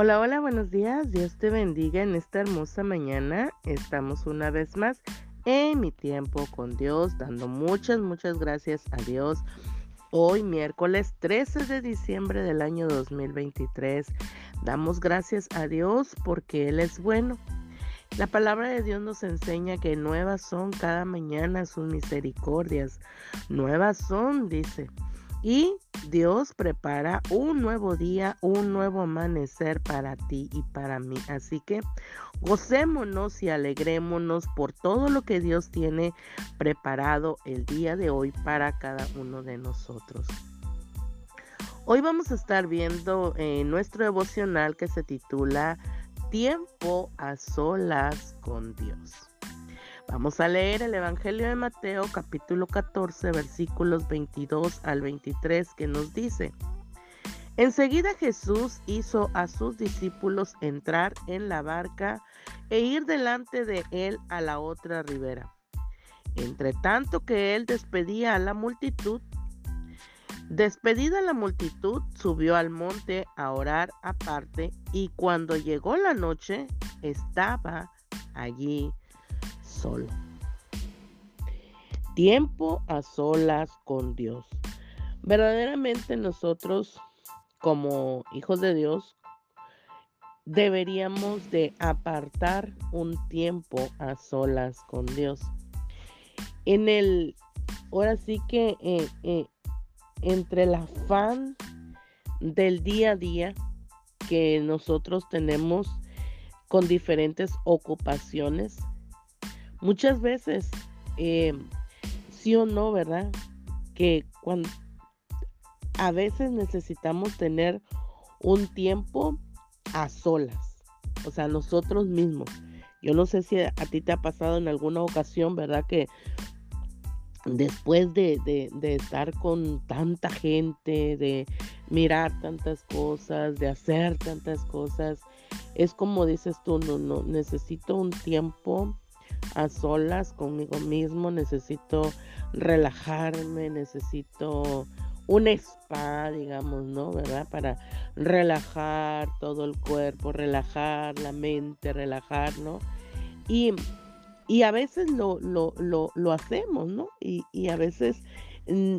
Hola, hola, buenos días. Dios te bendiga en esta hermosa mañana. Estamos una vez más en mi tiempo con Dios, dando muchas, muchas gracias a Dios. Hoy, miércoles 13 de diciembre del año 2023, damos gracias a Dios porque Él es bueno. La palabra de Dios nos enseña que nuevas son cada mañana sus misericordias. Nuevas son, dice. Y Dios prepara un nuevo día, un nuevo amanecer para ti y para mí. Así que gocémonos y alegrémonos por todo lo que Dios tiene preparado el día de hoy para cada uno de nosotros. Hoy vamos a estar viendo eh, nuestro devocional que se titula Tiempo a solas con Dios. Vamos a leer el Evangelio de Mateo capítulo 14 versículos 22 al 23 que nos dice, Enseguida Jesús hizo a sus discípulos entrar en la barca e ir delante de él a la otra ribera. Entre tanto que él despedía a la multitud, despedida la multitud, subió al monte a orar aparte y cuando llegó la noche estaba allí solo. Tiempo a solas con Dios. Verdaderamente nosotros como hijos de Dios deberíamos de apartar un tiempo a solas con Dios. En el, ahora sí que eh, eh, entre el afán del día a día que nosotros tenemos con diferentes ocupaciones, Muchas veces, eh, sí o no, ¿verdad? Que cuando a veces necesitamos tener un tiempo a solas, o sea, nosotros mismos. Yo no sé si a ti te ha pasado en alguna ocasión, ¿verdad? Que después de, de, estar con tanta gente, de mirar tantas cosas, de hacer tantas cosas, es como dices tú, no, no, necesito un tiempo a solas conmigo mismo, necesito relajarme, necesito un spa, digamos, ¿no? ¿Verdad? Para relajar todo el cuerpo, relajar la mente, relajar, ¿no? Y, a veces lo, lo, hacemos, ¿no? Y, y, a veces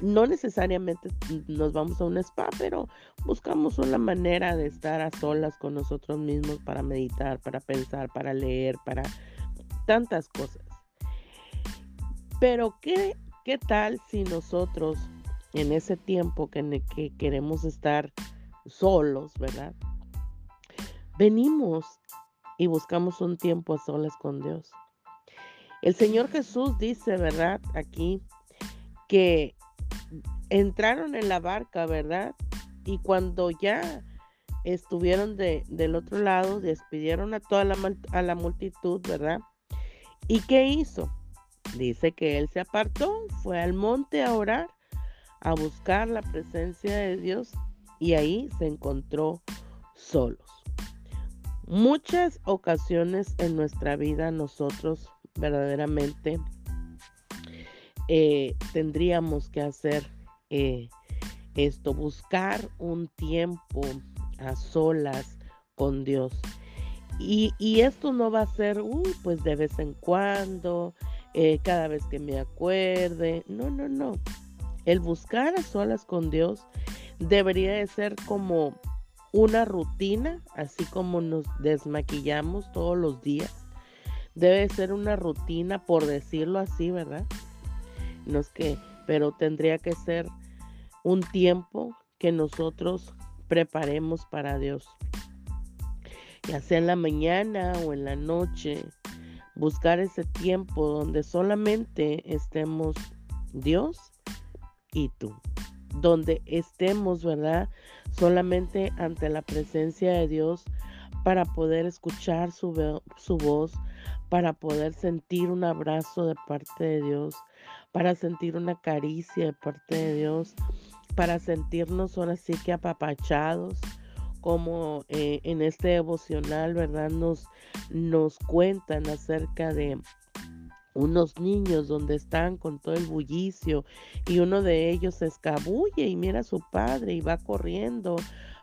no necesariamente nos vamos a un spa, pero buscamos una manera de estar a solas con nosotros mismos para meditar, para pensar, para leer, para tantas cosas. Pero ¿qué, qué tal si nosotros en ese tiempo que, que queremos estar solos, ¿verdad? Venimos y buscamos un tiempo a solas con Dios. El Señor Jesús dice, ¿verdad? Aquí que entraron en la barca, ¿verdad? Y cuando ya estuvieron de, del otro lado, despidieron a toda la, a la multitud, ¿verdad? ¿Y qué hizo? Dice que él se apartó, fue al monte a orar, a buscar la presencia de Dios y ahí se encontró solos. Muchas ocasiones en nuestra vida nosotros verdaderamente eh, tendríamos que hacer eh, esto, buscar un tiempo a solas con Dios. Y, esto no va a ser, uy, pues de vez en cuando, eh, cada vez que me acuerde. No, no, no. El buscar a solas con Dios debería de ser como una rutina, así como nos desmaquillamos todos los días. Debe ser una rutina, por decirlo así, ¿verdad? No es que, pero tendría que ser un tiempo que nosotros preparemos para Dios ya sea en la mañana o en la noche, buscar ese tiempo donde solamente estemos Dios y tú, donde estemos, ¿verdad? Solamente ante la presencia de Dios para poder escuchar su, su voz, para poder sentir un abrazo de parte de Dios, para sentir una caricia de parte de Dios, para sentirnos ahora sí que apapachados, como eh, en este devocional, ¿verdad? Nos, nos cuentan acerca de unos niños donde están con todo el bullicio y uno de ellos se escabulle y mira a su padre y va corriendo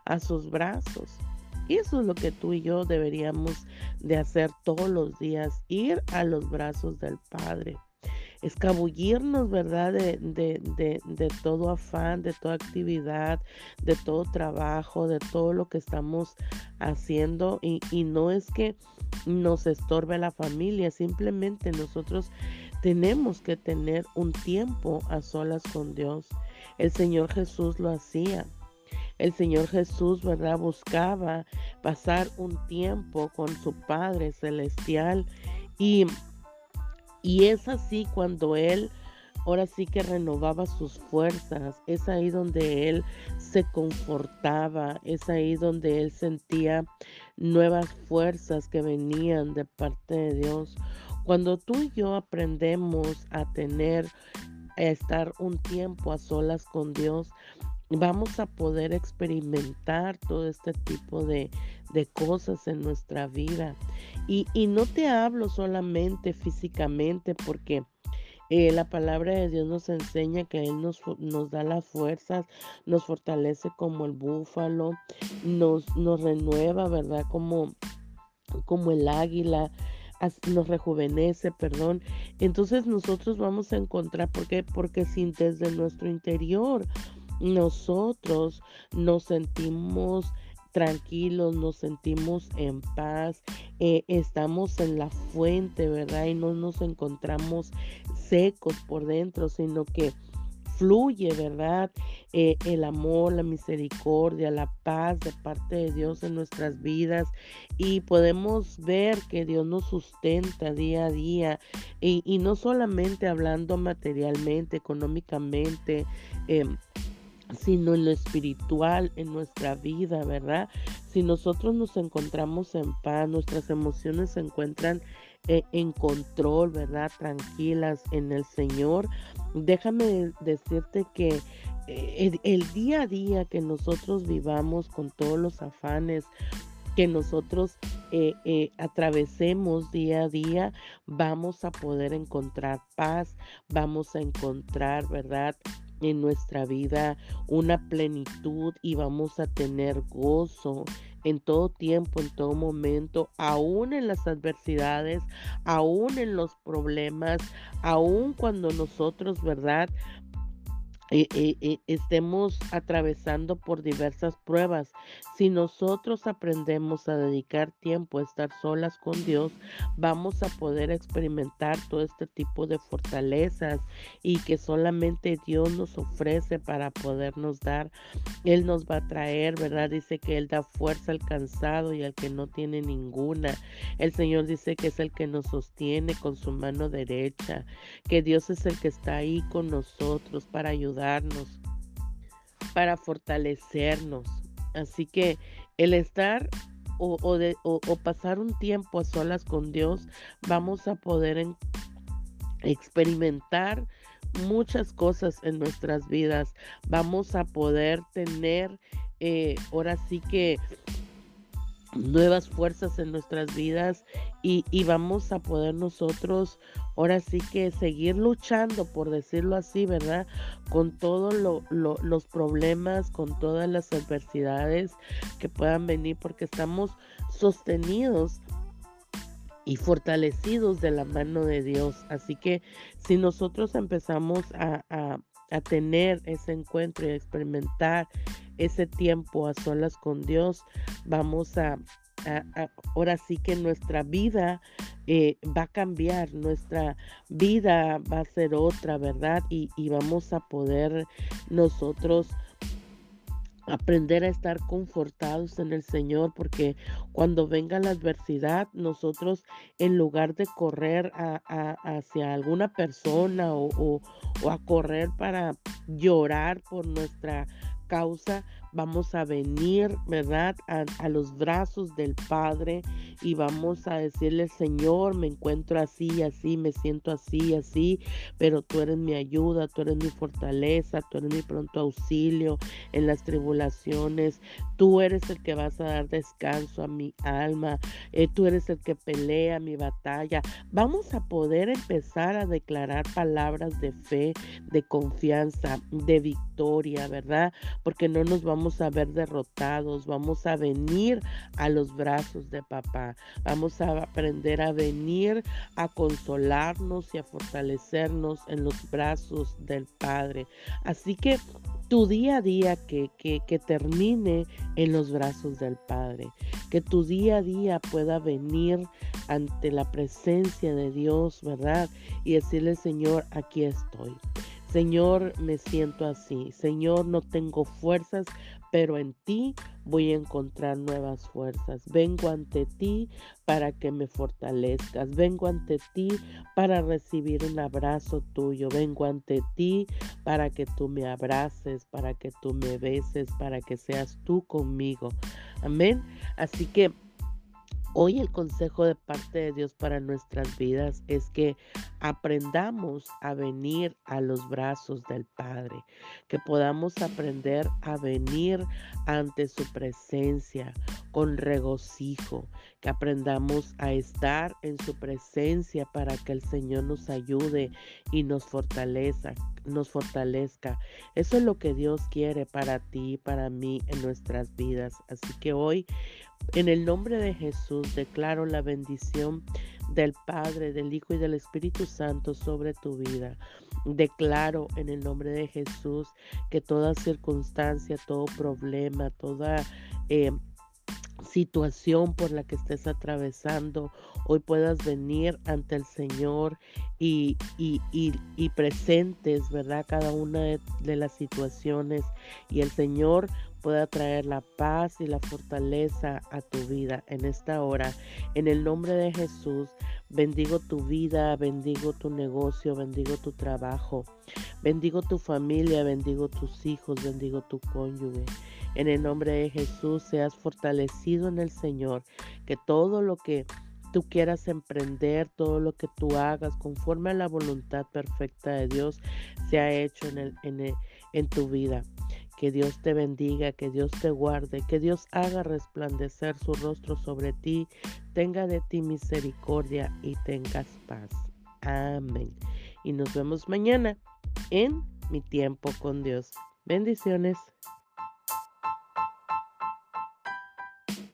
a sus brazos. Eso es lo que tú y yo deberíamos de hacer todos los días, ir a los brazos del Padre escabullirnos, ¿verdad? De, de, de, todo afán, de toda actividad, de todo trabajo, de todo lo que estamos haciendo. Y, y no es que nos estorbe la familia, simplemente nosotros tenemos que tener un tiempo a solas con Dios. El Señor Jesús lo hacía. El Señor Jesús, ¿verdad? Buscaba pasar un tiempo con su Padre Celestial y y es así cuando Él ahora sí que renovaba sus fuerzas, es ahí donde Él se confortaba, es ahí donde Él sentía nuevas fuerzas que venían de parte de Dios. Cuando tú y yo aprendemos a tener, a estar un tiempo a solas con Dios, vamos a poder experimentar todo este tipo de, cosas en nuestra vida. Y, no te hablo solamente físicamente porque eh, la palabra de Dios nos enseña que Él nos, nos, da las fuerzas, nos fortalece como el búfalo, nos, nos renueva, ¿verdad? Como, como el águila nos rejuvenece, perdón. Entonces nosotros vamos a encontrar, ¿por qué? Porque sin desde nuestro interior nosotros nos sentimos tranquilos, nos sentimos en paz, eh, estamos en la fuente, ¿verdad? Y no nos encontramos secos por dentro, sino que fluye, ¿verdad? Eh, el amor, la misericordia, la paz de parte de Dios en nuestras vidas y podemos ver que Dios nos sustenta día a día y, no solamente hablando materialmente, económicamente, eh, sino en lo espiritual, en nuestra vida, ¿verdad? Si nosotros nos encontramos en paz, nuestras emociones se encuentran eh, en control, ¿verdad? Tranquilas en el Señor. Déjame decirte que eh, el, día a día que nosotros vivamos con todos los afanes, que nosotros eh, atravesemos día a día, vamos a poder encontrar paz, vamos a encontrar, ¿verdad? En nuestra vida una plenitud y vamos a tener gozo en todo tiempo, en todo momento, aún en las adversidades, aún en los problemas, aún cuando nosotros, ¿verdad? Eh, eh, eh, estemos atravesando por diversas pruebas. Si nosotros aprendemos a dedicar tiempo a estar solas con Dios, vamos a poder experimentar todo este tipo de fortalezas y que solamente Dios nos ofrece para podernos dar. Él nos va a traer, ¿verdad? Dice que Él da fuerza al cansado y al que no tiene ninguna. El Señor dice que es el que nos sostiene con su mano derecha, que Dios es el que está ahí con nosotros para ayudar para fortalecernos. Así que el estar o, pasar un tiempo a solas con Dios, vamos a poder experimentar muchas cosas en nuestras vidas. Vamos a poder tener, eh, ahora sí que nuevas fuerzas en nuestras vidas y, vamos a poder nosotros ahora sí que seguir luchando, por decirlo así, ¿verdad? Con todos los problemas, con todas las adversidades que puedan venir, porque estamos sostenidos y fortalecidos de la mano de Dios. Así que si nosotros empezamos a, a tener ese encuentro y a experimentar ese tiempo a solas con Dios, vamos a, ahora sí que nuestra vida eh, va a cambiar, nuestra vida va a ser otra, ¿verdad? Y vamos a poder nosotros aprender a estar confortados en el Señor, porque cuando venga la adversidad, nosotros en lugar de correr hacia alguna persona o, a correr para llorar por nuestra causa, vamos a venir, ¿verdad? A, los brazos del Padre y vamos a decirle, Señor, me encuentro así, así, me siento así, así, pero tú eres mi ayuda, tú eres mi fortaleza, tú eres mi pronto auxilio en las tribulaciones, tú eres el que vas a dar descanso a mi alma, eh, tú eres el que pelea mi batalla. Vamos a poder empezar a declarar palabras de fe, de confianza, de victoria, ¿verdad? Porque no nos vamos vamos a ver derrotados, vamos a venir a los brazos de papá, vamos a aprender a venir a consolarnos y a fortalecernos en los brazos del Padre. Así que tu día a día que, que, que, termine en los brazos del Padre, que tu día a día pueda venir ante la presencia de Dios, ¿verdad? Y decirle, Señor, aquí estoy. Señor, me siento así. Señor, no tengo fuerzas, pero en ti voy a encontrar nuevas fuerzas. Vengo ante ti para que me fortalezcas. Vengo ante ti para recibir un abrazo tuyo. Vengo ante ti para que tú me abraces, para que tú me beses, para que seas tú conmigo. Amén. Así que Hoy el consejo de parte de Dios para nuestras vidas es que aprendamos a venir a los brazos del Padre, que podamos aprender a venir ante su presencia con regocijo, que aprendamos a estar en su presencia para que el Señor nos ayude y nos fortalezca, nos fortalezca. Eso es lo que Dios quiere para ti y para mí en nuestras vidas. Así que hoy en el nombre de Jesús declaro la bendición del Padre, del Hijo y del Espíritu Santo sobre tu vida. Declaro en el nombre de Jesús que toda circunstancia, todo problema, toda eh, situación por la que estés atravesando, hoy puedas venir ante el Señor y, y, presentes, ¿verdad? Cada una de, las situaciones y el Señor pueda traer la paz y la fortaleza a tu vida en esta hora. En el nombre de Jesús, bendigo tu vida, bendigo tu negocio, bendigo tu trabajo, bendigo tu familia, bendigo tus hijos, bendigo tu cónyuge. En el nombre de Jesús, seas fortalecido en el Señor, que todo lo que tú quieras emprender, todo lo que tú hagas conforme a la voluntad perfecta de Dios, sea hecho en, el, en, en tu vida. Que Dios te bendiga, que Dios te guarde, que Dios haga resplandecer su rostro sobre ti, tenga de ti misericordia y tengas paz. Amén. Y nos vemos mañana en mi tiempo con Dios. Bendiciones.